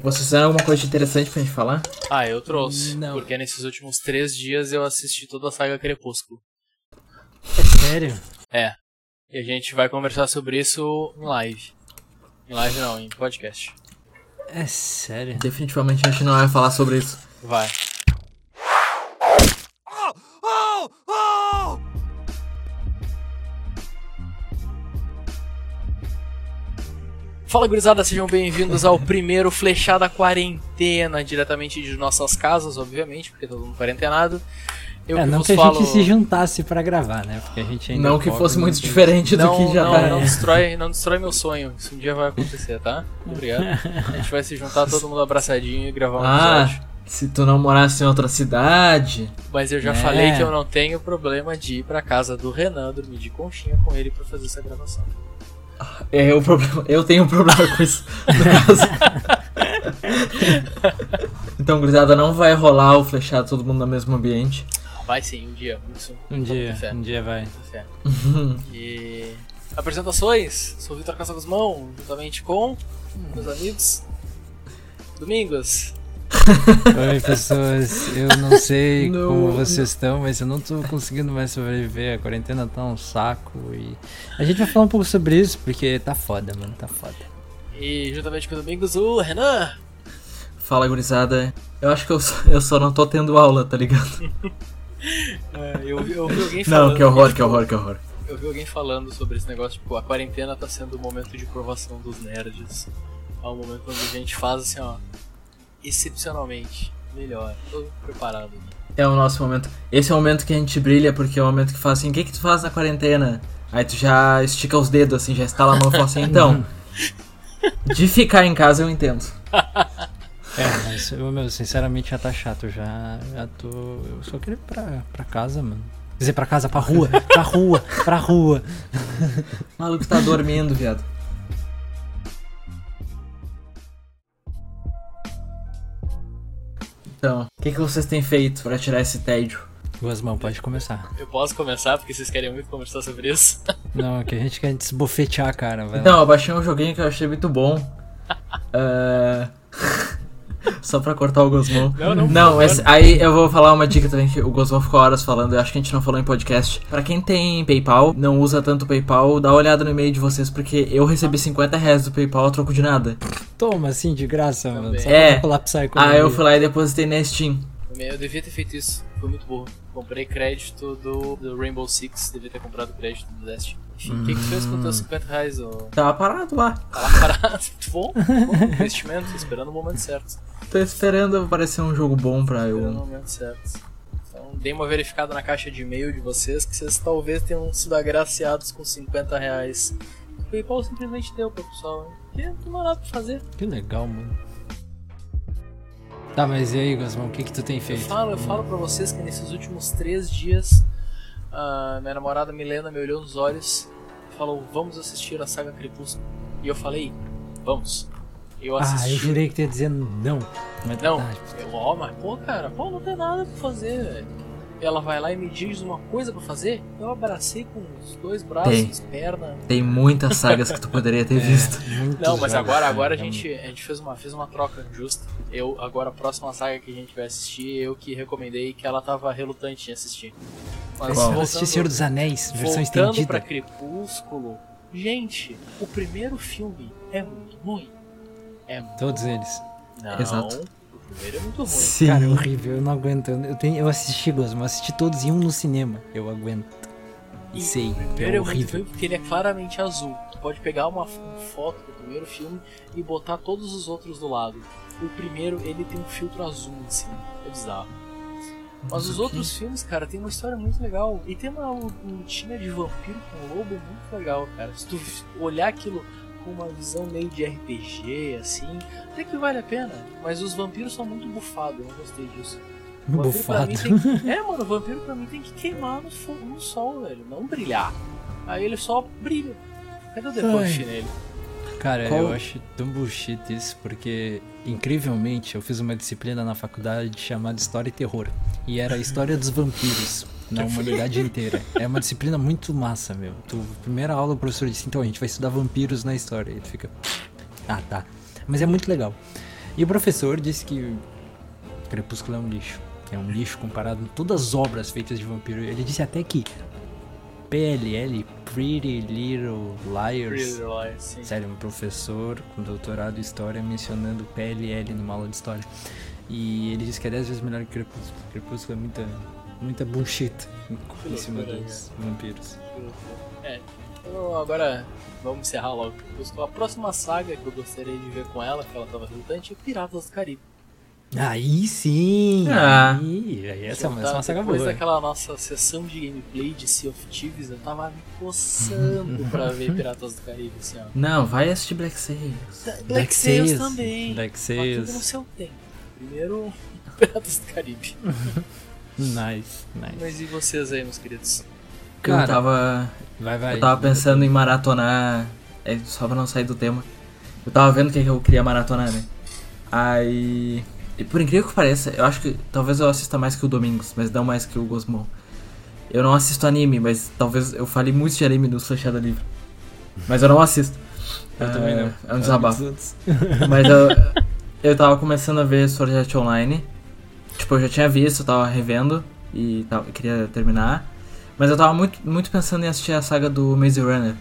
Vocês têm alguma coisa interessante pra gente falar? Ah, eu trouxe. Não. Porque nesses últimos três dias eu assisti toda a saga Crepúsculo. É sério? É. E a gente vai conversar sobre isso em live. Em live não, em podcast. É sério? Definitivamente a gente não vai falar sobre isso. Vai. Fala gurizada, sejam bem-vindos ao primeiro Flechada Quarentena, diretamente de nossas casas, obviamente, porque todo mundo quarentenado. Eu é, que não que a falo... gente se juntasse pra gravar, né? Porque a gente ainda Não que fosse muito diferente do Não, que já não, tá. não destrói, não destrói meu sonho. Isso um dia vai acontecer, tá? Obrigado. A gente vai se juntar todo mundo abraçadinho e gravar um Ah, episódio. se tu não morasse em outra cidade. Mas eu já É. falei que eu não tenho problema de ir pra casa do Renan dormir de conchinha com ele pra fazer essa gravação. É o problema. Eu tenho um problema com isso. Então, gurizada, não vai rolar o flechado todo mundo no mesmo ambiente. Vai sim, um dia. Isso. Um dia, Fé. um dia vai. Fé. E apresentações. Sou o Vitor Casa Guzmão, juntamente com meus amigos. Domingos. Oi, pessoas. Eu não sei Não. como vocês estão, mas eu não tô conseguindo mais sobreviver. A quarentena tá um saco e. A gente vai falar um pouco sobre isso, porque tá foda, mano. Tá foda. E juntamente com o Domingos, o Renan. Fala, gurizada. Eu acho que eu só, eu só não tô tendo aula, tá ligado? É, eu, eu ouvi alguém falando. Não, que horror, que horror, que horror. Eu vi alguém falando sobre esse negócio, tipo, a quarentena tá sendo o momento de provação dos nerds. É um momento onde a gente faz assim, ó, excepcionalmente melhor. Tô preparado. É o nosso momento. Esse é o momento que a gente brilha, porque é o momento que fala assim: o que, que tu faz na quarentena? Aí tu já estica os dedos, assim, já estala a mão e fala assim: então. De ficar em casa eu entendo. É, mas, eu, meu, sinceramente já tá chato. Já, já tô. Eu só queria ir pra, pra casa, mano. Quer dizer, pra casa, pra rua, pra rua, pra rua. O maluco tá dormindo, viado. Então, o que, que vocês têm feito pra tirar esse tédio? Gosmão, pode começar. Eu posso começar porque vocês querem muito conversar sobre isso? Não, é que a gente quer desbofetear, cara. Vai Então, lá. eu baixei um joguinho que eu achei muito bom. É, Só pra cortar o Gosmão. Não, não, Não, favor. aí eu vou falar uma dica também que o Gosmão ficou horas falando. Eu acho que a gente não falou em podcast. Pra quem tem PayPal, não usa tanto PayPal, dá uma olhada no e-mail de vocês, porque eu recebi 50 reais do PayPal a troco de nada. Toma, assim, de graça, mano. Só É. pra colapsar a economia. Aí eu fui lá e depositei na Steam. Eu devia ter feito isso, foi muito burro. Comprei crédito do, do Rainbow Six, devia ter comprado crédito do Destiny. Enfim, o que, que tu fez com teus 50 reais? ô? Tava parado lá. Lá parado. bom, bom investimento, esperando o momento certo. Tô esperando aparecer um jogo bom pra Esperando o eu. momento certo. Então, dei uma verificada na caixa de e-mail de vocês que vocês talvez tenham sido agraciados com 50 reais. O PayPal simplesmente deu pro pessoal, hein? porque não há nada pra fazer. Que legal, mano. Tá, mas e aí, Gosmão, o que que tu tem Eu feito? falo, eu falo pra vocês que nesses últimos três dias, a minha namorada Milena me olhou nos olhos e falou: Vamos assistir a saga Crepúsculo. E eu falei: Vamos. Eu Ah, assisti. eu jurei que tu ia dizer não. Mas Não, tá, eu, ó, mas pô, cara, pô, não tem nada pra fazer, velho. Ela vai lá e me diz uma coisa pra fazer, eu abracei com os dois braços, perna. Tem muitas sagas que tu poderia ter visto. muitos Não, mas agora, agora a é gente, a gente fez uma, fez uma troca justa. Eu, agora a próxima saga que a gente vai assistir, eu que recomendei que ela tava relutante em assistir. Mas Qual? vou assistir Senhor dos Anéis, versão voltando estendida. pra Crepúsculo, gente, o primeiro filme é muito ruim. É muito Todos eles. Não, Exato. O primeiro é muito ruim. Sim. Cara, é horrível, eu não aguento. Eu, tenho, eu assisti, Gosmão, eu assisti todos e um no cinema. Eu aguento. E sei, O primeiro é é muito horrível. ruim porque ele é claramente azul. Tu pode pegar uma, uma foto do primeiro filme e botar todos os outros do lado. O primeiro, ele tem um filtro azul em cima. É bizarro. Mas os outros filmes, cara, tem uma história muito legal. E tem uma lutinha de vampiro com lobo muito legal, cara. Se tu olhar aquilo com uma visão meio de RPG, assim, até que vale a pena. Mas os vampiros são muito bufados, eu não gostei disso. Bufado. que- É, mano, o vampiro pra mim tem que queimar no, fo- no sol, velho. Não brilhar. Aí ele só brilha. Cadê o Ai. nele? Cara, Qual- eu acho tão bullshit isso, porque, incrivelmente, eu fiz uma disciplina na faculdade chamada História e Terror. E era a história dos vampiros. na humanidade inteira. É uma disciplina muito massa, meu. Tu, primeira aula o professor disse, então a gente vai estudar vampiros na história. E tu fica. Ah, tá. Mas é muito legal. E o professor disse que Crepúsculo é um lixo. É um lixo comparado com todas as obras feitas de vampiro. Ele disse até que PLL, Pretty Little Liars. Pretty Liars, sim. Sério, um professor com doutorado em história mencionando PLL numa aula de história. E ele disse que é 10 vezes melhor que Crepúsculo. Crepúsculo é muita, muita bullshit em cima dos vampiros. É, então agora vamos encerrar logo. Crepúsculo. A próxima saga que eu gostaria de ver com ela, que ela tava resultante, é Piratas do Caribe. Aí sim! Ah. Aí, aí essa, é uma- essa é uma saga Depois boa. daquela nossa sessão de gameplay de Sea of Thieves, eu tava me coçando pra ver Piratas do Caribe assim, ó. Não, vai assistir Black Sails. Black Sails também. Black Mas tudo no Sails. seu tempo. Primeiro, Piratas do Caribe. Nice, nice. Mas e vocês aí, meus queridos? Cara, eu tava, Vai, vai. eu tava pensando em maratonar. É, só pra não sair do tema. Eu tava vendo o que, que eu queria maratonar, né? Aí. E por incrível que pareça, eu acho que talvez eu assista mais que o Domingos, mas não mais que o Gosmon. Eu não assisto anime, mas talvez eu fale muito de anime no Flechada Livre. Mas eu não assisto. Eu também não. É um desabafo. Outros. Mas eu, eu tava começando a ver Sword Art Online. Tipo, eu já tinha visto, eu tava revendo e tava, queria terminar. Mas eu tava muito, muito pensando em assistir a saga do Maze Runner.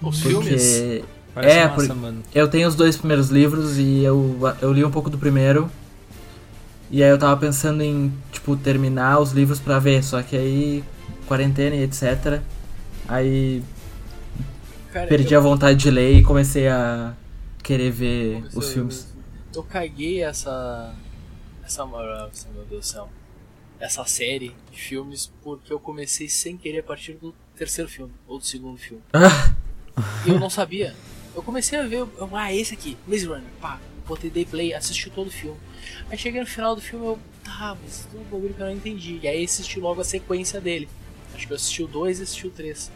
Os filmes? Parece É, massa, por- mano. eu tenho os dois primeiros livros e eu, eu li um pouco do primeiro. E aí eu tava pensando em, tipo, terminar os livros pra ver. Só que aí, quarentena e etc. Aí Cara, perdi eu- a vontade de ler e comecei a querer ver Comecei os filmes. Eu caguei essa. Essa. Meu Deus do céu. Essa série de filmes porque eu comecei sem querer a partir do terceiro filme, ou do segundo filme. Eu não sabia. Eu comecei a ver, eu, ah, esse aqui, Maze Runner, pá, botei day play, assisti todo o filme. Aí cheguei no final do filme, eu, tá, mas um bagulho que eu não entendi. E aí assisti logo a sequência dele. Acho que eu assisti o 2 e assisti o 3.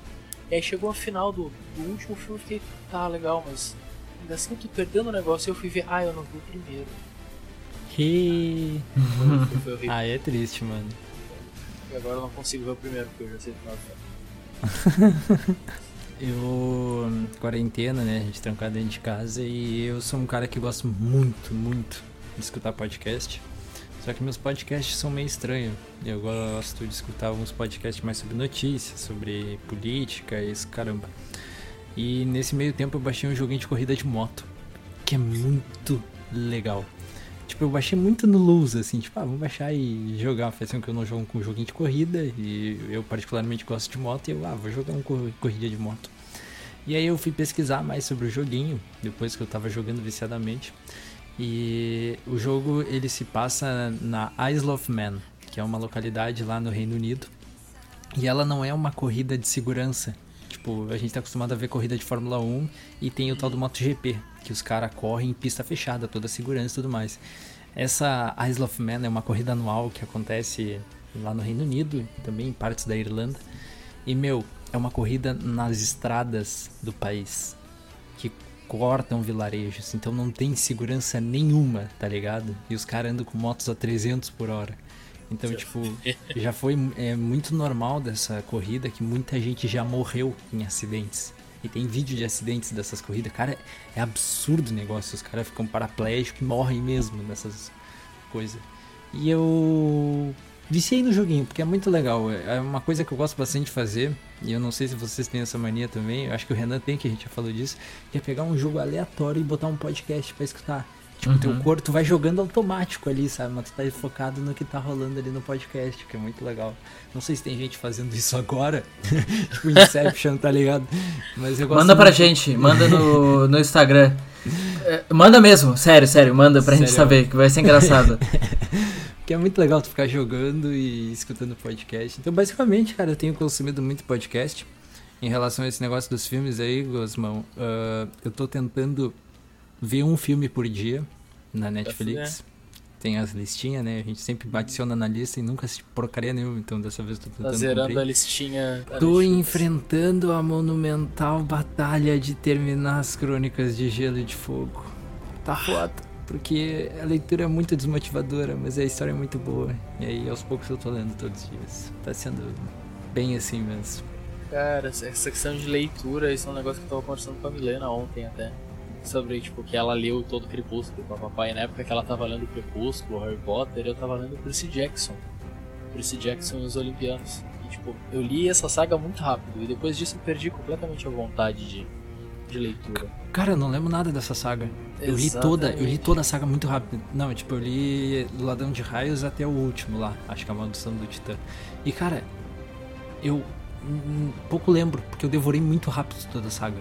E aí chegou a final do, do último filme, eu fiquei, tá, legal, mas ainda assim eu tô perdendo o negócio. E eu fui ver, ah, eu não vi o primeiro. Que. Foi, foi horrível. Ah, é triste, mano. E agora eu não consigo ver o primeiro, porque eu já sei o final do filme. Eu. Quarentena, né? A gente trancado dentro de casa e eu sou um cara que gosto muito, muito de escutar podcast. Só que meus podcasts são meio estranhos. Eu gosto de escutar alguns podcasts mais sobre notícias, sobre política e esse caramba. E nesse meio tempo eu baixei um joguinho de corrida de moto, que é muito legal. Tipo, eu baixei muito no Luz, assim, tipo, ah, vamos baixar e jogar. Faz tempo que eu não jogo com um joguinho de corrida e eu particularmente gosto de moto e eu, ah, vou jogar um cor- corrida de moto. E aí eu fui pesquisar mais sobre o joguinho, depois que eu tava jogando viciadamente. E o jogo, ele se passa na Isle of Man, que é uma localidade lá no Reino Unido. E ela não é uma corrida de segurança. Tipo, a gente tá acostumado a ver corrida de Fórmula 1 e tem o tal do MotoGP, que os caras correm em pista fechada, toda a segurança e tudo mais. Essa Isle of Man é uma corrida anual que acontece lá no Reino Unido, também em partes da Irlanda. E meu, é uma corrida nas estradas do país que cortam vilarejos, então não tem segurança nenhuma, tá ligado? E os caras andam com motos a 300 por hora. Então, tipo, já foi é, muito normal dessa corrida que muita gente já morreu em acidentes. E tem vídeo de acidentes dessas corridas. Cara, é absurdo o negócio. Os caras ficam paraplégicos e morrem mesmo nessas coisas. E eu viciei no joguinho, porque é muito legal. É uma coisa que eu gosto bastante de fazer. E eu não sei se vocês têm essa mania também. Eu acho que o Renan tem, que a gente já falou disso. Que é pegar um jogo aleatório e botar um podcast pra escutar. Tipo, teu Uhum. corpo tu vai jogando automático ali, sabe? Mas tu tá focado no que tá rolando ali no podcast, que é muito legal. Não sei se tem gente fazendo isso agora. tipo Inception, tá ligado? Mas eu gosto Manda pra muito. gente, manda no, no Instagram. É, Manda mesmo, sério, sério, manda pra gente Sério. saber, que vai ser engraçado. Que é muito legal tu ficar jogando e escutando podcast. Então, basicamente, cara, eu tenho consumido muito podcast. Em relação a esse negócio dos filmes aí, Gosmão, ah, eu tô tentando ver um filme por dia na Netflix. Tem as listinhas, né? A gente sempre adiciona na lista e nunca assiste porcaria nenhuma, então dessa vez eu tô Tá tentando zerando cumprir. a listinha. a Tô listinha. enfrentando a monumental batalha de terminar as crônicas de Gelo e de Fogo. Tá foda, porque a leitura é muito desmotivadora, mas a história é muito boa. E aí aos poucos eu tô lendo todos os dias. Tá sendo bem assim mesmo. Cara, essa questão de leitura, isso é um negócio que eu tava conversando com a Milena ontem até. Sobre, tipo, que ela leu todo o Crepúsculo papai. Na época que ela tava lendo Crepúsculo, Harry Potter, eu tava lendo Percy Jackson. Percy Jackson e os Olimpianos. E, tipo, eu li essa saga muito rápido. E depois disso eu perdi completamente a vontade de, de leitura. Cara, eu não lembro nada dessa saga. Eu li toda, eu li toda a saga muito rápido. Não, tipo, eu li do Ladrão de Raios até o último lá, acho que é a Maldição do Titã. E cara, eu pouco lembro, porque eu devorei muito rápido toda a saga.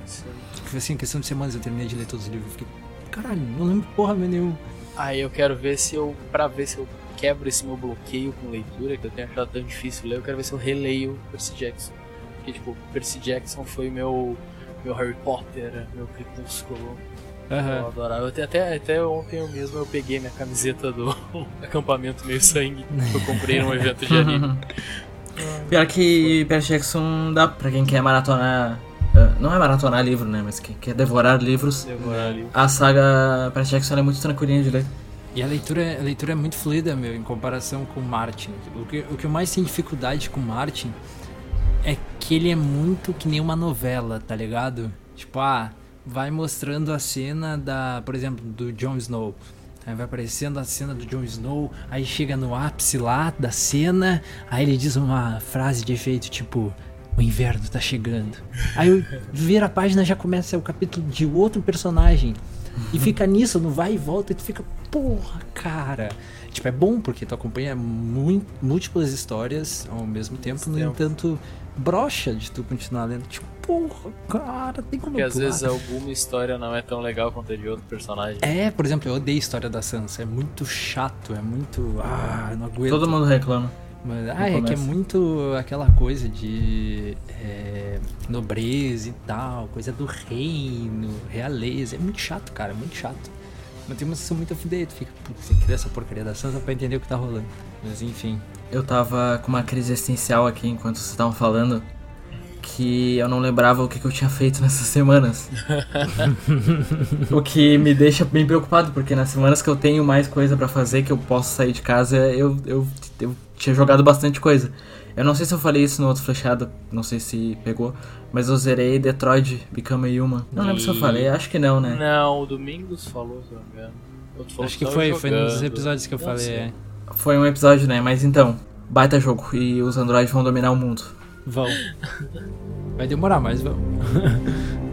Foi assim, em questão de semanas eu terminei de ler todos os livros. Fiquei, caralho, não lembro porra nenhum. Aí eu quero ver se eu, pra ver se eu quebro esse meu bloqueio com leitura, que eu tenho achado tão difícil ler, eu quero ver se eu releio Percy Jackson. Porque, tipo, Percy Jackson foi meu, meu Harry Potter, meu Crepúsculo. Uhum. Eu adorava. Até, até, até ontem eu mesmo eu peguei minha camiseta do acampamento meio sangue que eu comprei num evento de anime. Pior que Percy Jackson dá pra quem quer maratonar. uh, Não é maratonar livro, né? Mas quem quer devorar livros. Devorar ali. A saga Percy Jackson é muito tranquilinha de ler. E a leitura, a leitura é muito fluida, meu, em comparação com o Martin. O que, o que eu mais tenho dificuldade com o Martin é que ele é muito que nem uma novela, tá ligado? Tipo, ah, vai mostrando a cena da, por exemplo, do Jon Snow. Aí vai aparecendo a cena do Jon Snow, aí chega no ápice lá da cena, aí ele diz uma frase de efeito tipo: O inverno tá chegando. Aí eu viro a página já começa o capítulo de outro personagem. E fica nisso, não vai e volta, e tu fica, porra, cara. Tipo, é bom porque tu acompanha múltiplas histórias ao mesmo tempo, no entanto, brocha de tu continuar lendo. Tipo, porra, cara, tem como Porque às pular. vezes alguma história não é tão legal quanto a de outro personagem. É, por exemplo, eu odeio a história da Sansa. É muito chato, é muito. Ah, não aguento. Todo mundo reclama. Mas, ah, é que é muito aquela coisa de é, nobreza e tal, coisa do reino, realeza. É muito chato, cara, é muito chato. Mas tem uma sensação muito afidei, tu fica, putz, tem que ler essa porcaria da Sansa pra entender o que tá rolando. Mas enfim. Eu tava com uma crise existencial aqui enquanto vocês estavam falando. Que eu não lembrava o que, que eu tinha feito nessas semanas. o que me deixa bem preocupado, porque nas semanas que eu tenho mais coisa pra fazer, que eu posso sair de casa, eu, eu, eu tinha jogado bastante coisa. Eu não sei se eu falei isso no outro flechado, não sei se pegou, mas eu zerei Detroit Become Human. Não lembro se eu falei, acho que não, né? Não, o Domingos falou, se não me engano. Acho que foi, foi num dos jogando. episódios que eu Não falei. sei. É. Foi um episódio, né? Mas então, baita jogo e os androides vão dominar o mundo. Vão. Vai demorar, mas vão.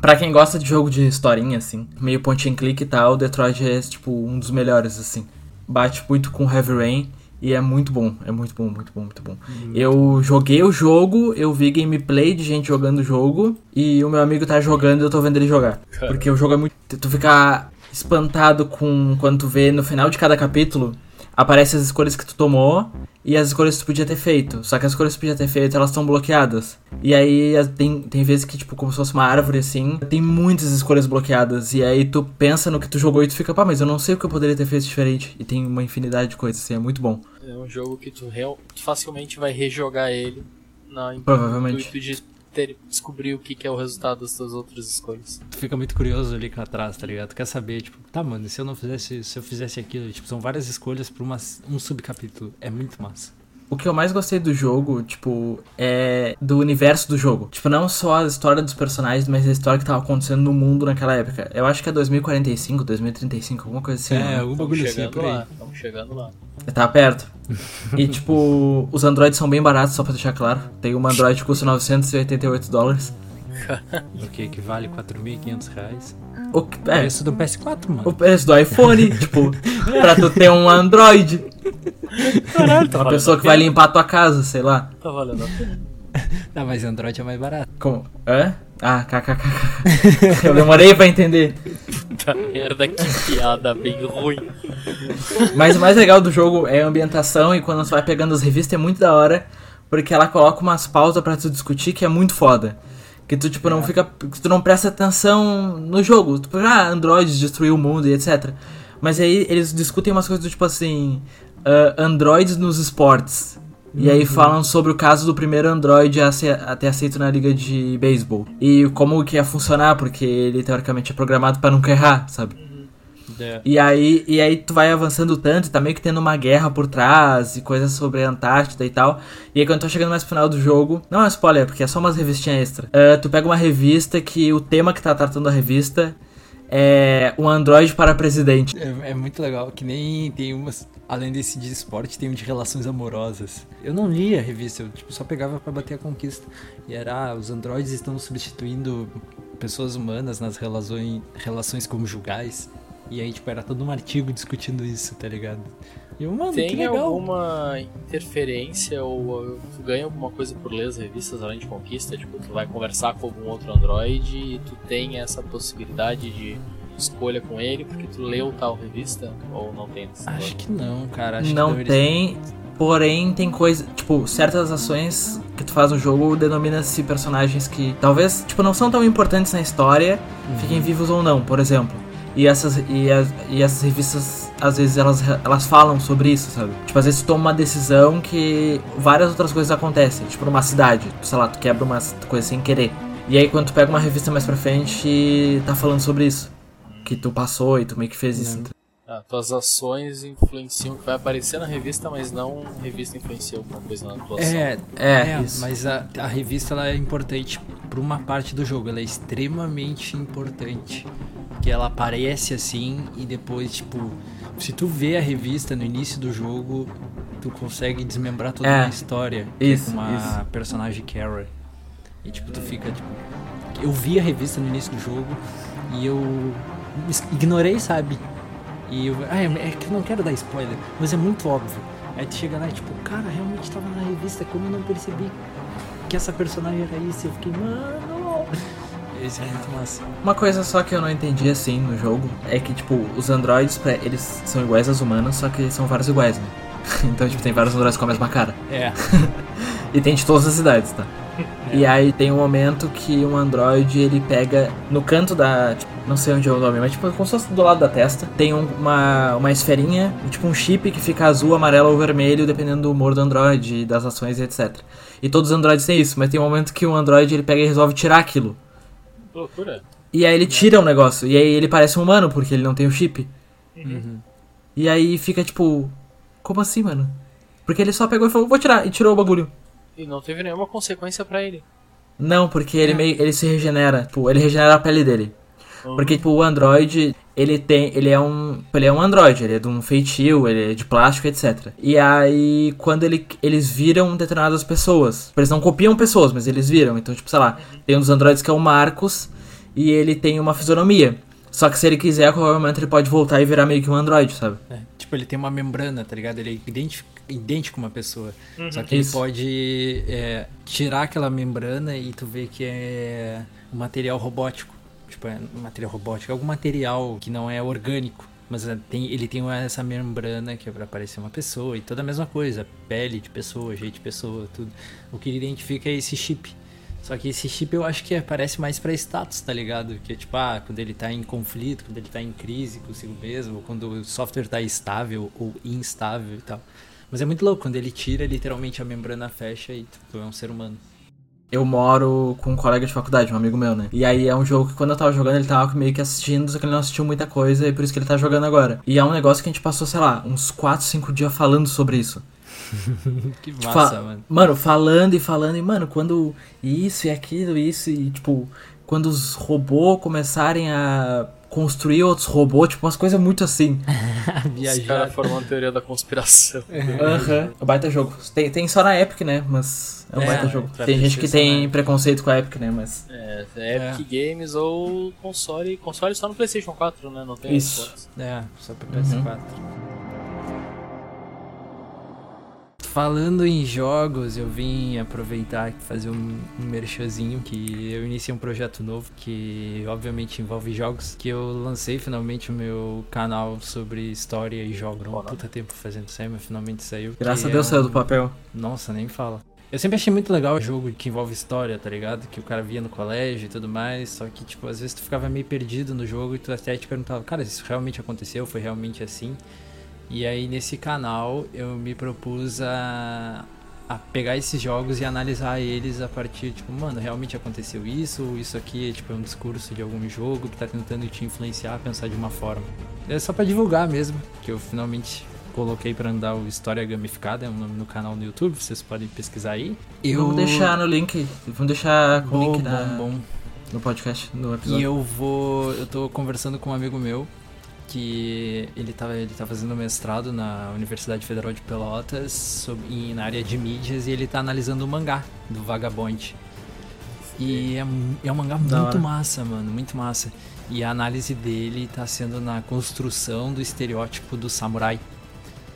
Pra quem gosta de jogo de historinha, assim, meio point and click e tal, Detroit é, tipo, um dos melhores, assim. Bate muito com Heavy Rain e é muito bom, é muito bom, muito bom, muito bom. Eu joguei o jogo, eu vi gameplay de gente jogando o jogo e o meu amigo tá jogando e eu tô vendo ele jogar. Porque o jogo é muito... Tu fica espantado com quando tu vê no final de cada capítulo aparece as escolhas que tu tomou e as escolhas que tu podia ter feito. Só que as escolhas que tu podia ter feito, elas estão bloqueadas. E aí tem, tem vezes que, tipo, como se fosse uma árvore assim, tem muitas escolhas bloqueadas. E aí tu pensa no que tu jogou e tu fica, pá, mas eu não sei o que eu poderia ter feito diferente. E tem uma infinidade de coisas, assim, é muito bom. É um jogo que tu, real, tu facilmente vai rejogar ele na Provavelmente. de ter, descobrir o que, que é o resultado das tuas outras escolhas. Tu fica muito curioso ali cá atrás, tá ligado? Tu quer saber, tipo, tá, mano, e se eu não fizesse, se eu fizesse aquilo, tipo, são várias escolhas pra uma, um subcapítulo. É muito massa. O que eu mais gostei do jogo, tipo, é do universo do jogo. Tipo, não só a história dos personagens, mas a história que tava acontecendo no mundo naquela época. Eu acho que é 2045, 2035, alguma coisa assim. É, né? algum bagulho assim por aí. lá, estamos chegando lá. Tá perto. E tipo, os androids são bem baratos, só pra deixar claro. Tem uma android que custa 988 dólares. O que que vale 4.500 reais. O que, é, Preço do PS4, mano. o preço do iPhone, tipo, pra tu ter um android. Caralho, tá Uma pessoa a que vai limpar a tua casa, sei lá. Tá valendo a pena. Ah, mas Android é mais barato. Como? Hã? Ah, kkkk. Eu demorei pra entender. Puta merda, que piada bem ruim. Mas o mais legal do jogo é a ambientação e quando você vai pegando as revistas é muito da hora, porque ela coloca umas pausas pra tu discutir que é muito foda. Que tu, tipo, não fica. que tu não presta atenção no jogo. Tipo, ah, Androids destruiu o mundo e etc. Mas aí eles discutem umas coisas do tipo assim. ah, androids nos esportes. E aí falam sobre o caso do primeiro Android a, ser, a ter aceito na liga de beisebol. E como que ia funcionar, porque ele teoricamente é programado pra nunca errar, sabe? É. E aí, e aí tu vai avançando tanto, e tá meio que tendo uma guerra por trás e coisas sobre a Antártida e tal. E aí quando tu tá chegando mais pro final do jogo, não é spoiler, porque é só umas revistinhas extra. ah, tu pega uma revista que o tema que tá tratando a revista é um androide para presidente. É, é muito legal, que nem tem umas. Além desse de esporte, tem um de relações amorosas. Eu não lia a revista, eu tipo, só pegava pra bater a conquista. E era, ah, os androides estão substituindo pessoas humanas nas relações, relações conjugais. E aí, tipo, era todo um artigo discutindo isso, tá ligado? E eu, mano, que Tem alguma interferência ou tu ganha alguma coisa por ler as revistas além de conquista? Tipo, tu vai conversar com algum outro androide e tu tem essa possibilidade de escolha com ele porque tu leu tal revista? Ou não tem Acho que não, cara. Acho não tem, porém tem coisa, tipo, certas ações que tu faz no jogo denomina-se personagens que talvez, tipo, não são tão importantes na história, fiquem vivos ou não, por exemplo. E essas, e, as, e essas revistas, às vezes, elas, elas falam sobre isso, sabe? Tipo, às vezes tu toma uma decisão que várias outras coisas acontecem. Tipo, numa cidade, tu, sei lá, tu quebra uma coisa sem querer. E aí, quando tu pega uma revista mais pra frente, tá falando sobre isso. Que tu passou e tu meio que fez isso. Lembro. Ah, tuas ações influenciam o que vai aparecer na revista, mas não a revista influencia alguma coisa na tua ação. É, É, é, isso. mas a, a revista ela é importante pra uma parte do jogo, ela é extremamente importante. Que ela aparece assim e depois, tipo, se tu vê a revista no início do jogo, tu consegue desmembrar toda É, uma história que isso, é com uma isso. personagem Kara. E tipo, tu fica, tipo. Eu vi a revista no início do jogo e eu ignorei, sabe? E eu. Ah, é é que eu não quero dar spoiler, mas é muito óbvio. Aí tu chega lá e tipo, cara, realmente tava na revista, como eu não percebi que essa personagem era isso? Eu fiquei, mano. Esse é muito massa. Uma coisa só que eu não entendi assim no jogo é que, tipo, os androides, eles são iguais aos humanos, só que são vários iguais, né? Então, tipo, tem vários androides com a mesma cara. É. E tem de todas as idades, tá? E aí tem um momento que um androide ele pega no canto da. tipo, não sei onde é o nome, mas tipo, como se fosse do lado da testa. Tem um- uma, uma esferinha, tipo um chip que fica azul, amarelo ou vermelho, dependendo do humor do androide, das ações e etc. E todos os androides têm isso, mas tem um momento que um androide ele pega e resolve tirar aquilo. Loucura. E aí ele tira um negócio, e aí ele parece um humano, porque ele não tem o chip. Uhum. E aí fica tipo. Como assim, mano? Porque ele só pegou e falou, vou tirar, e tirou o bagulho. E não teve nenhuma consequência pra ele. Não, porque ele meio. ele se regenera. Tipo, ele regenera a pele dele. Porque, tipo, o Android, ele tem. Ele é um. Ele é um Android, ele é de um feitio, ele é de plástico, etc. E aí, quando ele, eles viram determinadas pessoas. Eles não copiam pessoas, mas eles viram. Então, tipo, sei lá, tem um dos androides que é o Marcos e ele tem uma fisionomia. Só que se ele quiser, a qualquer momento ele pode voltar e virar meio que um android, sabe? É, Tipo, ele tem uma membrana, tá ligado? Ele é idêntico, idêntico a uma pessoa. Só que Isso. ele pode é, tirar aquela membrana e tu vê que é um material robótico. Tipo, é um material robótico, é algum material que não é orgânico. Mas é, tem, ele tem essa membrana que é pra parecer uma pessoa e toda a mesma coisa. Pele de pessoa, jeito de pessoa, tudo. O que ele identifica é esse chip. Só que esse chip eu acho que aparece mais pra status, tá ligado? Que é tipo, ah, quando ele tá em conflito, quando ele tá em crise consigo mesmo, ou quando o software tá estável ou instável e tal. Mas é muito louco, quando ele tira, literalmente a membrana fecha e tu é um ser humano. Eu moro com um colega de faculdade, um amigo meu, né? E aí é um jogo que quando eu tava jogando, ele tava meio que assistindo, só que ele não assistiu muita coisa e por isso que ele tá jogando agora. E é um negócio que a gente passou, sei lá, uns 4, 5 dias falando sobre isso. Que Tipo, massa, fa- mano. Mano, falando e falando, e mano, quando isso e aquilo, isso, e tipo, quando os robôs começarem a construir outros robôs, tipo, umas coisas muito assim. Os Viajar. caras formando teoria da conspiração. Aham. É um baita jogo. Tem, tem só na Epic, né? Mas é um É, baita jogo. Tem gente que tem na preconceito com a Epic, né? Mas. É, é Epic Games ou console. Console só no PlayStation 4, né? Não tem Isso. Xbox. É, só pra PS4. Falando em jogos, eu vim aproveitar e fazer um, um merchanzinho que eu iniciei um projeto novo que obviamente envolve jogos, que eu lancei finalmente o meu canal sobre história e jogos. Um puta tempo fazendo isso aí, mas finalmente saiu. Graças a Deus é saiu um- do papel. Nossa, nem fala. Eu sempre achei muito legal o jogo que envolve história, tá ligado? Que o cara via no colégio e tudo mais. Só que, tipo, às vezes tu ficava meio perdido no jogo e tu até te perguntava, cara, isso realmente aconteceu? Foi realmente assim? E aí nesse canal eu me propus a a pegar esses jogos e analisar eles a partir, tipo, mano, realmente aconteceu isso, ou isso aqui tipo, é um discurso de algum jogo que tá tentando te influenciar a pensar de uma forma. É só para divulgar mesmo, que eu finalmente coloquei para andar o História Gamificada, é um nome no canal no YouTube, vocês podem pesquisar aí. Eu... Vamos deixar no link, vamos deixar com o link bom, na... bom. no podcast, no episódio. E eu vou, eu tô conversando com um amigo meu que ele tá, ele tá fazendo mestrado na Universidade Federal de Pelotas sobre, na área de mídias e ele tá analisando o mangá do Vagabond. E é, é um mangá muito massa, mano, muito massa. E a análise dele tá sendo na construção do estereótipo do samurai.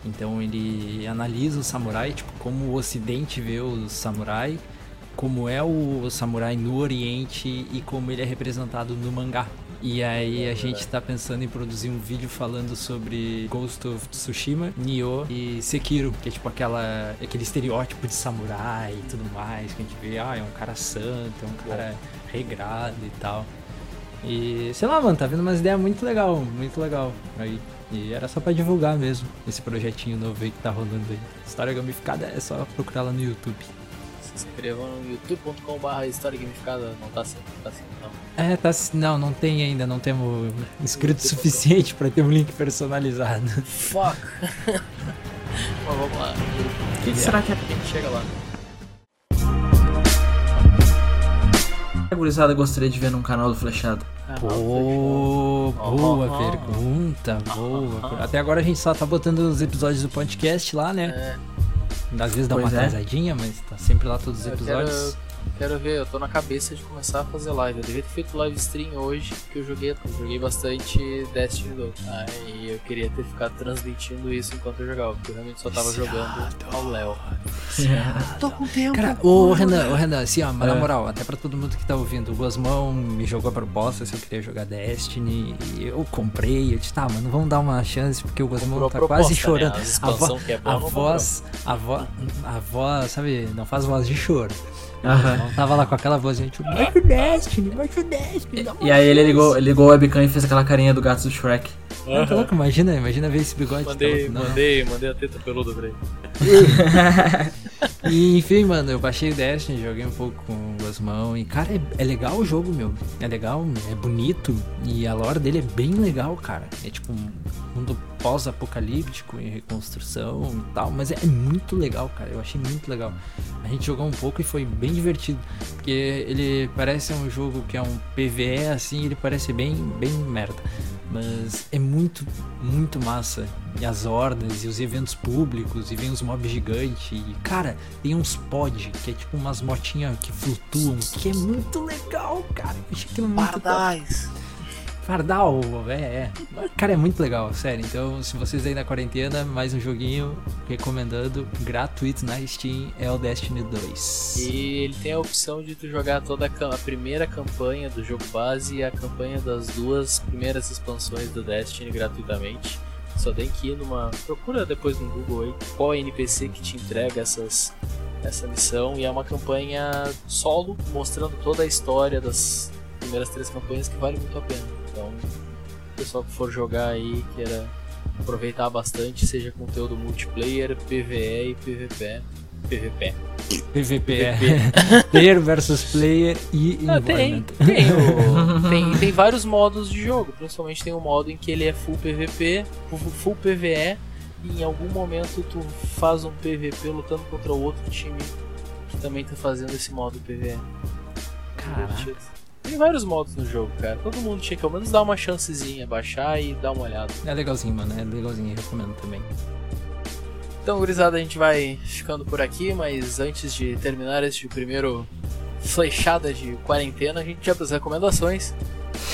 Então ele analisa o samurai, tipo, como o ocidente vê o samurai, como é o samurai no oriente e como ele é representado no mangá. E aí a gente tá pensando em produzir um vídeo falando sobre Ghost of Tsushima, Nioh e Sekiro, que é tipo aquela, aquele estereótipo de samurai e tudo mais, que a gente vê, ah, é um cara santo, é um cara regrado e tal. E sei lá, mano, tá vendo umas ideias muito legal, muito legal. Aí, e era só pra divulgar mesmo esse projetinho novo aí que tá rolando aí. História gamificada é só procurar lá no YouTube. Se inscrevam no youtube.com.br História Gamificada, não tá assim, tá assim não. É, tá não, não tem ainda, não temos inscrito suficiente pra ter um link personalizado. Fuck! Mas vamos lá. O que, que será que é? A gente chega lá. a gurizada gostaria de ver num canal do Flechado? Ah, Pô, boa pergunta, boa. Até agora a gente só tá botando os episódios do podcast lá, né? É, Às vezes dá uma Pois é. atrasadinha, mas tá sempre lá todos os Eu episódios. Quero ver, eu tô na cabeça de começar a fazer live. Eu devia ter feito live stream hoje, porque eu joguei, eu joguei bastante Destiny 2. Aí eu queria ter ficado transmitindo isso enquanto eu jogava, porque eu realmente só tava jogando ao Léo. Tô com tempo. Cara, ô Renan, ô Renan, assim, ó, mas na É. moral, até pra todo mundo que tá ouvindo, o Gosmão me jogou a proposta se eu queria jogar Destiny, e eu comprei, eu disse, tá, mano, vamos dar uma chance, porque o Gosmão tá a proposta, quase chorando. né? As A, vo- que é boa, a voz, a voz, a voz, sabe, não faz voz de choro. Aham. Não tava lá com aquela vozinha, tipo, vai pro Destiny, vai pro Destiny, E aí ele chance." ligou, ligou o webcam e fez aquela carinha do gato do Shrek. Ah, tá louco, imagina, imagina ver esse bigode. Mandei, mandei, mandei a teta peluda pra ele. E enfim, mano, eu baixei o Destiny, joguei um pouco com o Gosmão e, cara, é, é legal o jogo, meu. É legal, é bonito e a lore dele é bem legal, cara. É tipo um mundo pós-apocalíptico em reconstrução e tal, mas é, é muito legal, cara. Eu achei muito legal. A gente jogou um pouco e foi bem divertido, porque ele parece um jogo que é um PVE assim, ele parece bem, bem merda. Mas é muito, muito massa. E as hordas e os eventos públicos, e vem uns mobs gigantes. E, cara, tem uns pod, que é tipo umas motinhas que flutuam, que é muito legal, cara. Eu achei aquilo muito top. Fardal, é, é. Cara, é muito legal, sério. Então, se vocês aí na quarentena, mais um joguinho recomendando, gratuito na Steam, é o Destiny 2. E ele tem a opção de tu jogar toda a, a primeira campanha do jogo base e a campanha das duas primeiras expansões do Destiny gratuitamente. Só tem que ir numa. Procura depois no Google aí qual é NPC que te entrega essas, essa missão. E é uma campanha solo, mostrando toda a história das primeiras três campanhas que vale muito a pena. Então, o pessoal que for jogar aí, queira aproveitar bastante, seja conteúdo multiplayer, PVE e PVP. PVP. PVP player versus player e Ah, tem, tem, o- tem, tem vários modos de jogo, principalmente tem um modo em que ele é full PVP, full, PVE, e em algum momento tu faz um PVP lutando contra outro time que também tá fazendo esse modo PVE. Caraca. Tem vários modos no jogo, cara. Todo mundo tinha que pelo menos dar uma chancezinha, baixar e dar uma olhada. É legalzinho, mano. É legalzinho, recomendo também. Então, gurizada, a gente vai ficando por aqui, mas antes de terminar este primeiro flechada de quarentena, a gente já para as recomendações.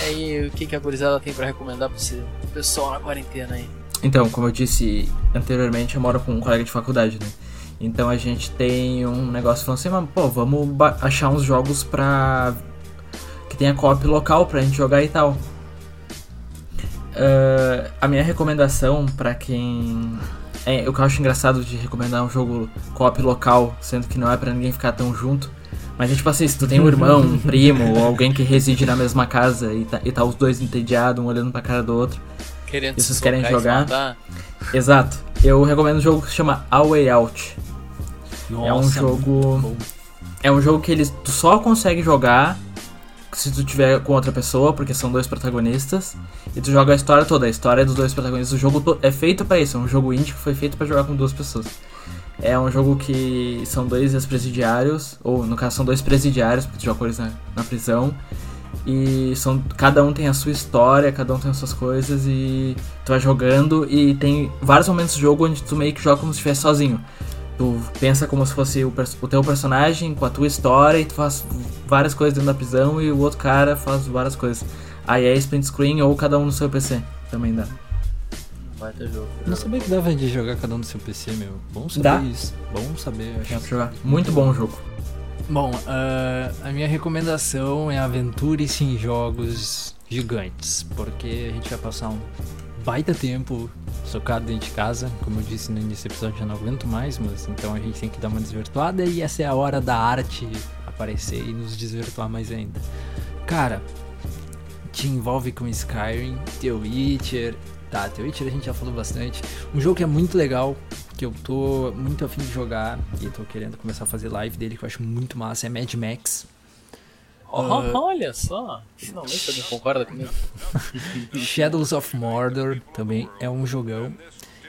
E aí, o que, que a gurizada tem pra recomendar pro esse pessoal na quarentena aí? Então, como eu disse anteriormente, eu moro com um colega de faculdade, né? Então a gente tem um negócio falando assim, mas, pô, vamos achar uns jogos pra. Que tenha co-op local pra gente jogar e tal. Ah, a minha recomendação pra quem. É, o que eu acho engraçado de recomendar um jogo co-op local, sendo que não é pra ninguém ficar tão junto. Mas é tipo assim, se tu tem um irmão, um primo, ou alguém que reside na mesma casa e tá, e tá os dois entediados, um olhando pra cara do outro. Querendo E vocês querem e jogar? Exato. Eu recomendo um jogo que se chama A Way Out. é um Nossa, jogo. muito bom. É um jogo que eles, tu só consegue jogar se tu tiver com outra pessoa, porque são dois protagonistas. E tu joga a história toda, a história dos dois protagonistas. O jogo é feito pra isso, é um jogo indie que foi feito pra jogar com duas pessoas. É um jogo que são dois ex-presidiários, ou no caso são dois presidiários, porque tu joga com eles na, na prisão. E são, cada um tem a sua história, cada um tem as suas coisas e tu vai jogando e tem vários momentos do jogo onde tu meio que joga como se estivesse sozinho. Tu pensa como se fosse o, o teu personagem com a tua história e tu faz várias coisas dentro da prisão e o outro cara faz várias coisas. Aí é split screen ou cada um no seu PC, também dá. Baita jogo. Não sabia que dava de jogar cada um no seu PC, meu. Bom saber Dá. isso. Bom saber, acho. Dá pra jogar. Muito bom o jogo. Bom, ah, a minha recomendação é aventure-se em jogos gigantes, porque a gente vai passar um baita tempo socado dentro de casa, como eu disse no início do episódio, já não aguento mais, mas então a gente tem que dar uma desvirtuada e essa é a hora da arte aparecer e nos desvirtuar mais ainda. Cara, te envolve com Skyrim, The Witcher, tá, The Witcher a gente já falou bastante, um jogo que é muito legal, que eu tô muito afim de jogar e tô querendo começar a fazer live dele, que eu acho muito massa, é Mad Max. Oh, Ah. olha só, finalmente alguém concorda comigo. Shadows of Mordor também é um jogão.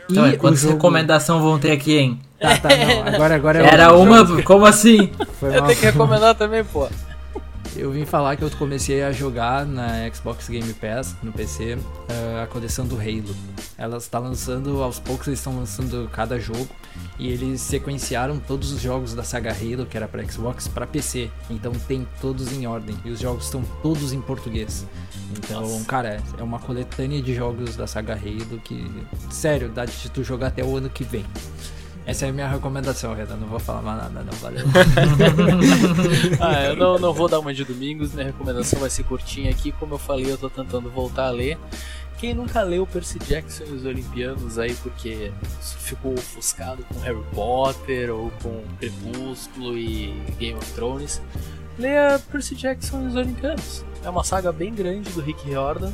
Então, e é, quantas jogo... recomendação vão ter aqui, hein? Tá, tá, não. Agora, agora é Era o- uma. Como assim? Foi Eu mal. tenho que recomendar também, pô. Eu vim falar que eu comecei a jogar na Xbox Game Pass, no PC, eh, a coleção do Halo. Ela está lançando, aos poucos eles estão lançando cada jogo. E eles sequenciaram todos os jogos da saga Halo, que era para Xbox, para PC. Então tem todos em ordem. E os jogos estão todos em português. Então, Nossa. cara, é uma coletânea de jogos da saga Halo que, sério, dá de tu jogar até o ano que vem. Essa é a minha recomendação, Renan. Não vou falar mais nada, não. Valeu. Ah, eu não, não vou dar uma de domingos, minha recomendação vai ser curtinha aqui. Como eu falei, eu tô tentando voltar a ler. Quem nunca leu Percy Jackson e os Olimpianos aí porque ficou ofuscado com Harry Potter ou com Crepúsculo e Game of Thrones, leia Percy Jackson e os Olimpianos. É uma saga bem grande do Rick Riordan.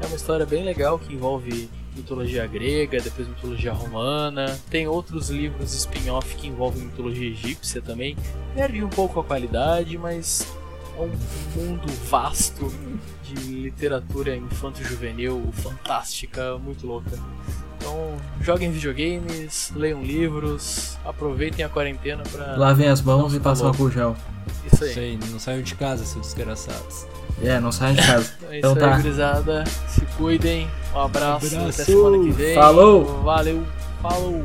É uma história bem legal que envolve mitologia grega, depois mitologia romana. Tem outros livros spin-off que envolvem mitologia egípcia também. Perde um pouco a qualidade, mas é um mundo vasto de literatura infanto-juvenil fantástica, muito louca. Então, joguem videogames, leiam livros, aproveitem a quarentena pra. Lavem as mãos e Tá passam louco. álcool gel. Isso aí. Sei, não saiam de casa, seus desgraçados. É, não saiam de casa. É Então isso tá. aí, gurizada. Se cuidem. Um abraço. Abraço. Até semana que vem. Falou. Valeu. Falou.